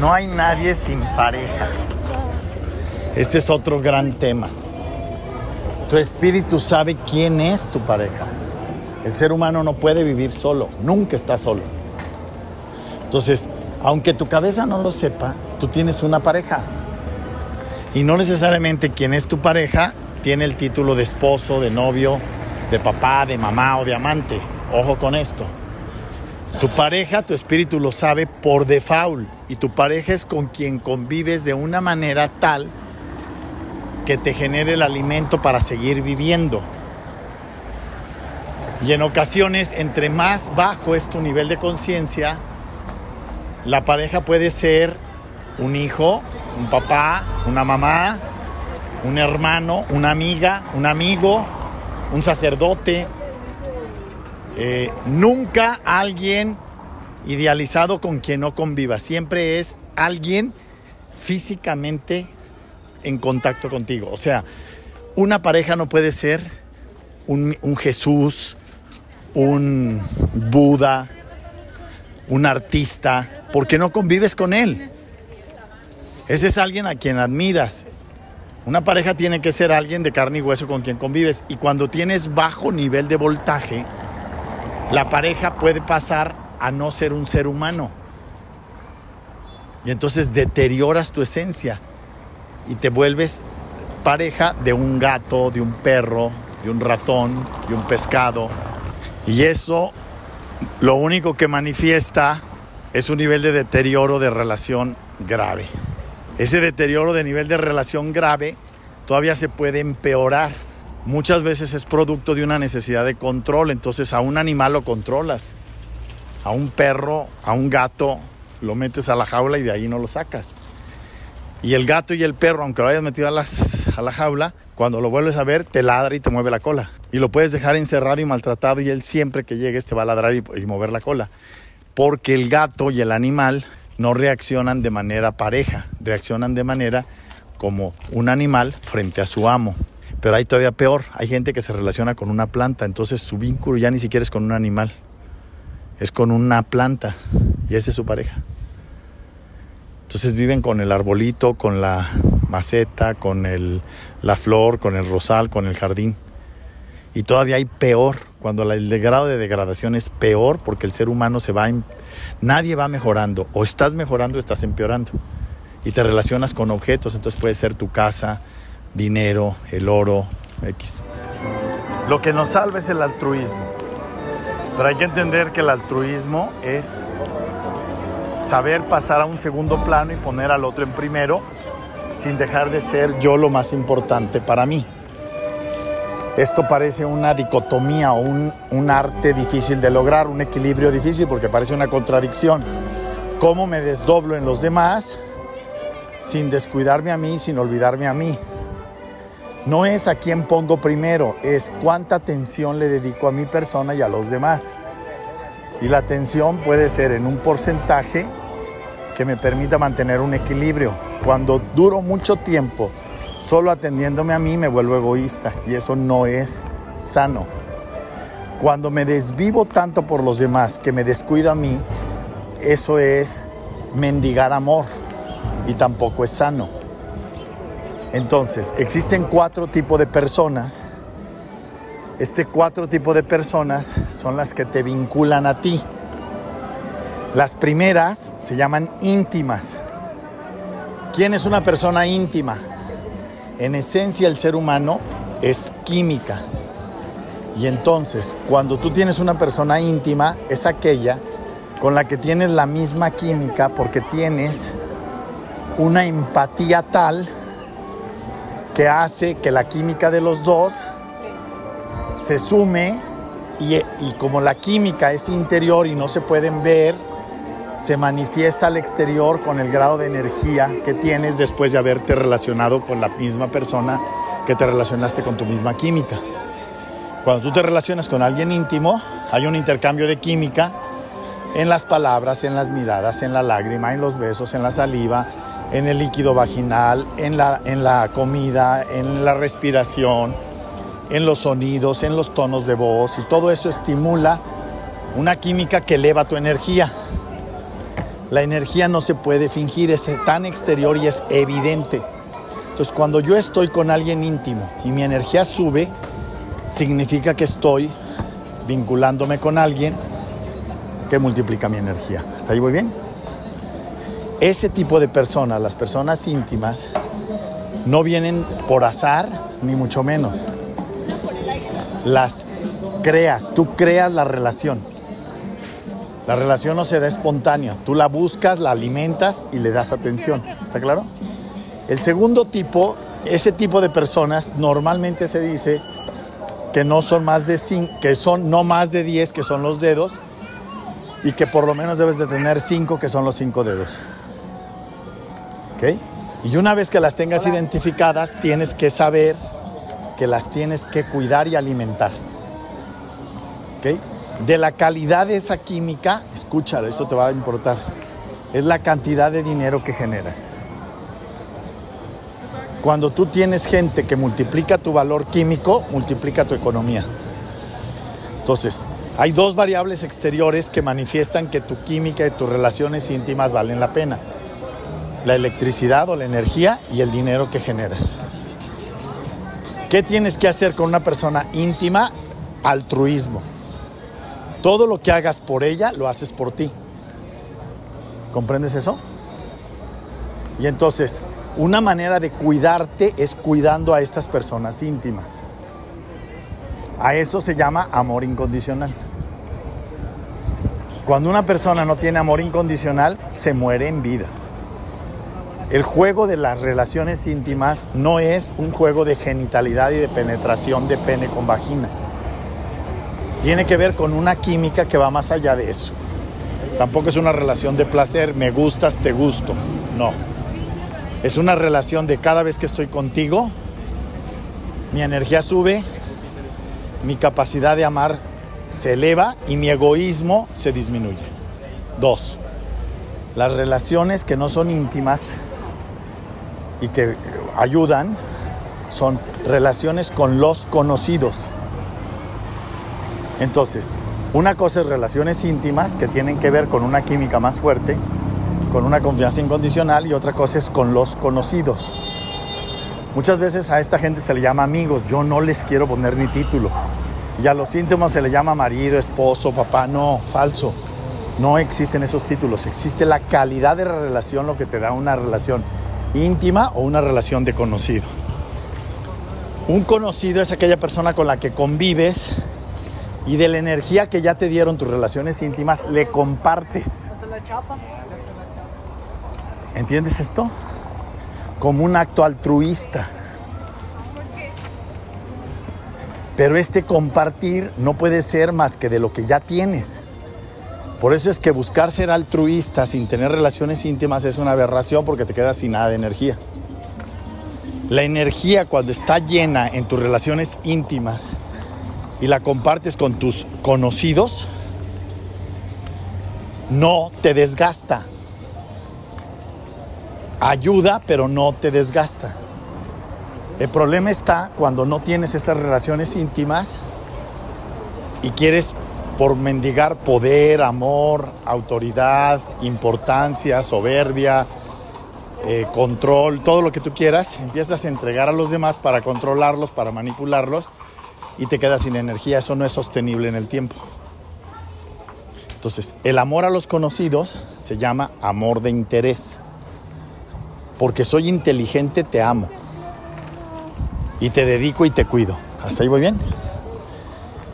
No hay nadie sin pareja. Este es otro gran tema. Tu espíritu sabe quién es tu pareja. El ser humano no puede vivir solo, nunca está solo. Entonces, aunque tu cabeza no lo sepa, tú tienes una pareja. Y no necesariamente quien es tu pareja tiene el título de esposo, de novio, de papá, de mamá o de amante. Ojo con esto. Tu pareja, tu espíritu lo sabe por default y tu pareja es con quien convives de una manera tal que te genere el alimento para seguir viviendo. Y en ocasiones, entre más bajo es tu nivel de conciencia, la pareja puede ser un hijo, un papá, una mamá, un hermano, una amiga, un amigo, un sacerdote, eh, nunca alguien idealizado con quien no conviva, siempre es alguien físicamente en contacto contigo. O sea, una pareja no puede ser un, un Jesús, un Buda, un artista, porque no convives con él. Ese es alguien a quien admiras. Una pareja tiene que ser alguien de carne y hueso con quien convives. Y cuando tienes bajo nivel de voltaje, la pareja puede pasar a no ser un ser humano. Y entonces deterioras tu esencia y te vuelves pareja de un gato, de un perro, de un ratón, de un pescado. Y eso lo único que manifiesta es un nivel de deterioro de relación grave. Ese deterioro de nivel de relación grave todavía se puede empeorar muchas veces es producto de una necesidad de control. Entonces a un animal lo controlas, a un perro, a un gato, lo metes a la jaula y de ahí no lo sacas. Y el gato y el perro, aunque lo hayas metido a, las, a la jaula, cuando lo vuelves a ver, te ladra y te mueve la cola. Y lo puedes dejar encerrado y maltratado y él siempre que llegues te va a ladrar y, y mover la cola. Porque el gato y el animal no reaccionan de manera pareja, reaccionan de manera como un animal frente a su amo. Pero hay todavía peor, hay gente que se relaciona con una planta, entonces su vínculo ya ni siquiera es con un animal, es con una planta y esa es su pareja. Entonces viven con el arbolito, con la maceta, con el, la flor, con el rosal, con el jardín. Y todavía hay peor, cuando el grado de degradación es peor porque el ser humano se va, nadie va mejorando, o estás mejorando o estás empeorando. Y te relacionas con objetos, entonces puede ser tu casa, dinero, el oro, X. Lo que nos salva es el altruismo. Pero hay que entender que el altruismo es saber pasar a un segundo plano y poner al otro en primero sin dejar de ser yo lo más importante para mí. Esto parece una dicotomía o un, un, arte difícil de lograr, un equilibrio difícil porque parece una contradicción. ¿Cómo me desdoblo en los demás sin descuidarme a mí, sin olvidarme a mí? No es a quién pongo primero, es cuánta atención le dedico a mi persona y a los demás. Y la atención puede ser en un porcentaje que me permita mantener un equilibrio. Cuando duro mucho tiempo solo atendiéndome a mí me vuelvo egoísta y eso no es sano. Cuando me desvivo tanto por los demás que me descuido a mí, eso es mendigar amor y tampoco es sano. Entonces, existen cuatro tipos de personas. Este cuatro tipos de personas son las que te vinculan a ti. Las primeras se llaman íntimas. ¿Quién es una persona íntima? En esencia el ser humano es química. Y entonces, cuando tú tienes una persona íntima, es aquella con la que tienes la misma química porque tienes una empatía tal que hace que la química de los dos se sume y, y, como la química es interior y no se pueden ver, se manifiesta al exterior con el grado de energía que tienes después de haberte relacionado con la misma persona que te relacionaste con tu misma química. Cuando tú te relacionas con alguien íntimo, hay un intercambio de química en las palabras, en las miradas, en la lágrima, en los besos, en la saliva, en el líquido vaginal, en la, en la comida, en la respiración, en los sonidos, en los tonos de voz y todo eso estimula una química que eleva tu energía. La energía no se puede fingir, es tan exterior y es evidente. Entonces cuando yo estoy con alguien íntimo y mi energía sube, significa que estoy vinculándome con alguien que multiplica mi energía. ¿Está ahí muy bien? Ese tipo de personas, las personas íntimas, no vienen por azar, ni mucho menos. Las creas, tú creas la relación. La relación no se da espontánea, tú la buscas, la alimentas y le das atención. ¿Está claro? El segundo tipo, ese tipo de personas normalmente se dice que no son más de cinco, que son no más de 10 que son los dedos y que por lo menos debes de tener 5 que son los cinco dedos. ¿Ok? Y una vez que las tengas identificadas, tienes que saber que las tienes que cuidar y alimentar. ¿Ok? De la calidad de esa química, escúchalo, esto te va a importar. Es la cantidad de dinero que generas. Cuando tú tienes gente que multiplica tu valor químico, multiplica tu economía. Entonces, hay dos variables exteriores que manifiestan que tu química y tus relaciones íntimas valen la pena la electricidad o la energía y el dinero que generas. ¿Qué tienes que hacer con una persona íntima? Altruismo. Todo lo que hagas por ella, lo haces por ti. ¿Comprendes eso? Y entonces, una manera de cuidarte es cuidando a estas personas íntimas. A eso se llama amor incondicional. Cuando una persona no tiene amor incondicional, se muere en vida. El juego de las relaciones íntimas no es un juego de genitalidad y de penetración de pene con vagina. Tiene que ver con una química que va más allá de eso. Tampoco es una relación de placer, me gustas, te gusto. No. Es una relación de cada vez que estoy contigo, mi energía sube, mi capacidad de amar se eleva y mi egoísmo se disminuye. Dos, las relaciones que no son íntimas y que ayudan son relaciones con los conocidos. Entonces, una cosa es relaciones íntimas que tienen que ver con una química más fuerte, con una confianza incondicional y otra cosa es con los conocidos. Muchas veces a esta gente se le llama amigos, yo no les quiero poner ni título. Y a los íntimos se le llama marido, esposo, papá, no, falso. No existen esos títulos, existe la calidad de la relación lo que te da una relación íntima o una relación de conocido. Un conocido es aquella persona con la que convives y de la energía que ya te dieron tus relaciones íntimas le compartes. ¿Entiendes esto? Como un acto altruista. Pero este compartir no puede ser más que de lo que ya tienes. Por eso es que buscar ser altruista sin tener relaciones íntimas es una aberración porque te quedas sin nada de energía. La energía cuando está llena en tus relaciones íntimas y la compartes con tus conocidos, no te desgasta. Ayuda, pero no te desgasta. El problema está cuando no tienes estas relaciones íntimas y quieres por mendigar poder, amor, autoridad, importancia, soberbia, eh, control, todo lo que tú quieras, empiezas a entregar a los demás para controlarlos, para manipularlos y te quedas sin energía. Eso no es sostenible en el tiempo. Entonces, el amor a los conocidos se llama amor de interés. Porque soy inteligente, te amo. Y te dedico y te cuido. ¿Hasta ahí voy bien?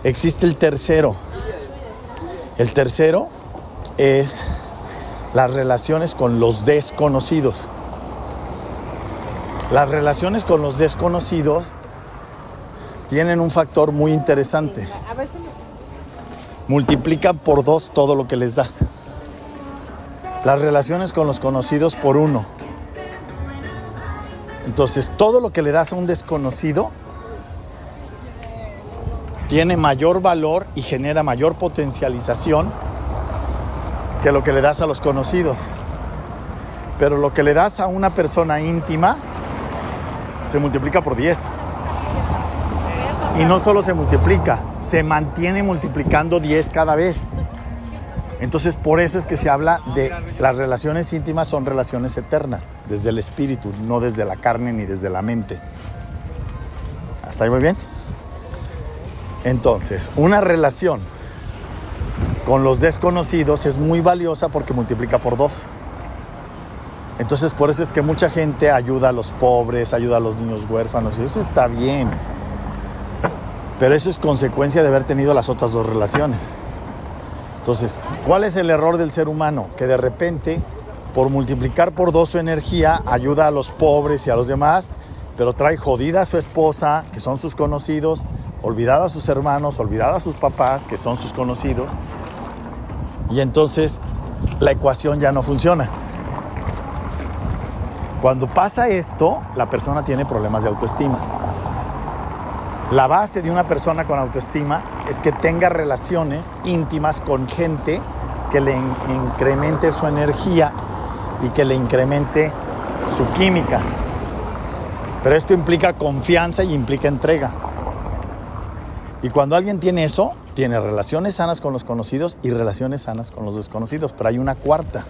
Existe el tercero, el tercero es las relaciones con los desconocidos. Las relaciones con los desconocidos tienen un factor muy interesante. Multiplican por dos todo lo que les das. Las relaciones con los conocidos por uno. Entonces, todo lo que le das a un desconocido tiene mayor valor y genera mayor potencialización que lo que le das a los conocidos. Pero lo que le das a una persona íntima se multiplica por 10. Y no solo se multiplica, se mantiene multiplicando 10 cada vez. Entonces, por eso es que se habla de las relaciones íntimas son relaciones eternas, desde el espíritu, no desde la carne ni desde la mente. ¿Hasta ahí muy bien? Entonces, una relación con los desconocidos es muy valiosa porque multiplica por dos. Entonces, por eso es que mucha gente ayuda a los pobres, ayuda a los niños huérfanos, y eso está bien. Pero eso es consecuencia de haber tenido las otras dos relaciones. Entonces, ¿cuál es el error del ser humano? Que de repente, por multiplicar por dos su energía, ayuda a los pobres y a los demás, pero trae jodida a su esposa, que son sus conocidos, olvidada a sus hermanos, olvidada a sus papás, que son sus conocidos, y entonces la ecuación ya no funciona. Cuando pasa esto, la persona tiene problemas de autoestima. La base de una persona con autoestima es que tenga relaciones íntimas con gente que le incremente su energía y que le incremente su química. Pero esto implica confianza y implica entrega. Y cuando alguien tiene eso, tiene relaciones sanas con los conocidos y relaciones sanas con los desconocidos. Pero hay una cuarta.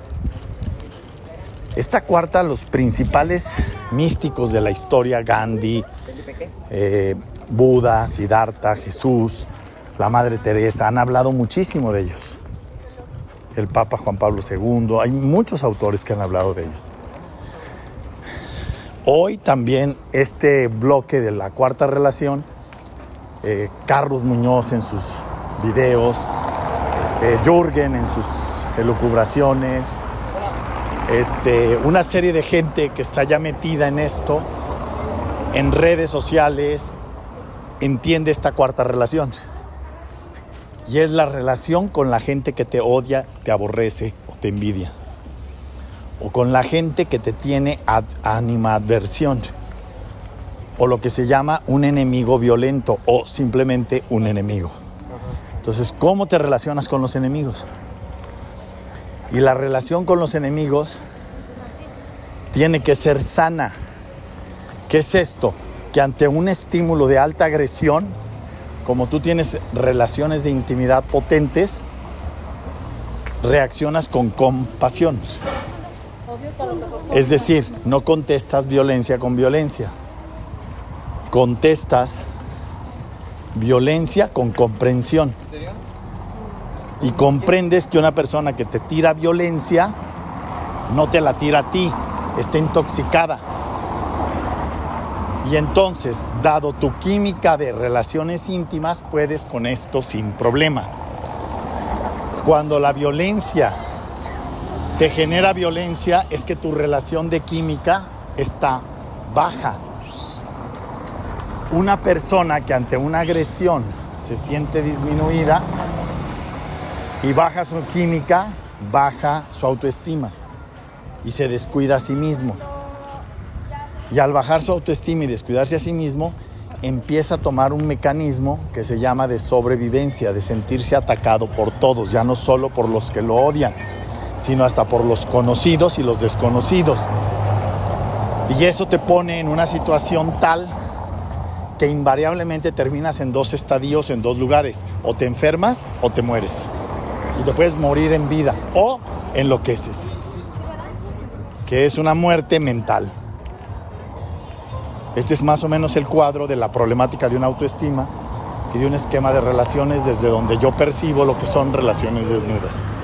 Esta cuarta, los principales místicos de la historia, Gandhi, eh, Buda, Siddhartha, Jesús, la Madre Teresa, han hablado muchísimo de ellos. El Papa Juan Pablo II, hay muchos autores que han hablado de ellos. Hoy también este bloque de la cuarta relación, eh, Carlos Muñoz en sus videos, eh, Jürgen en sus elucubraciones, este, una serie de gente que está ya metida en esto, en redes sociales, entiende esta cuarta relación. Y es la relación con la gente que te odia, te aborrece o te envidia. O con la gente que te tiene animadversión. O lo que se llama un enemigo violento o simplemente un enemigo. Entonces, ¿cómo te relacionas con los enemigos? Y la relación con los enemigos tiene que ser sana. ¿Qué es esto? que ante un estímulo de alta agresión, como tú tienes relaciones de intimidad potentes, reaccionas con compasión. Es decir, no contestas violencia con violencia, contestas violencia con comprensión. Y comprendes que una persona que te tira violencia no te la tira a ti, está intoxicada y entonces, dado tu química de relaciones íntimas, puedes con esto sin problema. Cuando la violencia te genera violencia, es que tu relación de química está baja. Una persona que ante una agresión se siente disminuida y baja su química, baja su autoestima y se descuida a sí mismo. Y al bajar su autoestima y descuidarse a sí mismo, empieza a tomar un mecanismo que se llama de sobrevivencia, de sentirse atacado por todos, ya no solo por los que lo odian, sino hasta por los conocidos y los desconocidos. Y eso te pone en una situación tal que invariablemente terminas en dos estadios, en dos lugares. O te enfermas o te mueres. Y te puedes morir en vida o enloqueces. Que es una muerte mental. Este es más o menos el cuadro de la problemática de una autoestima y de un esquema de relaciones desde donde yo percibo lo que son relaciones desnudas.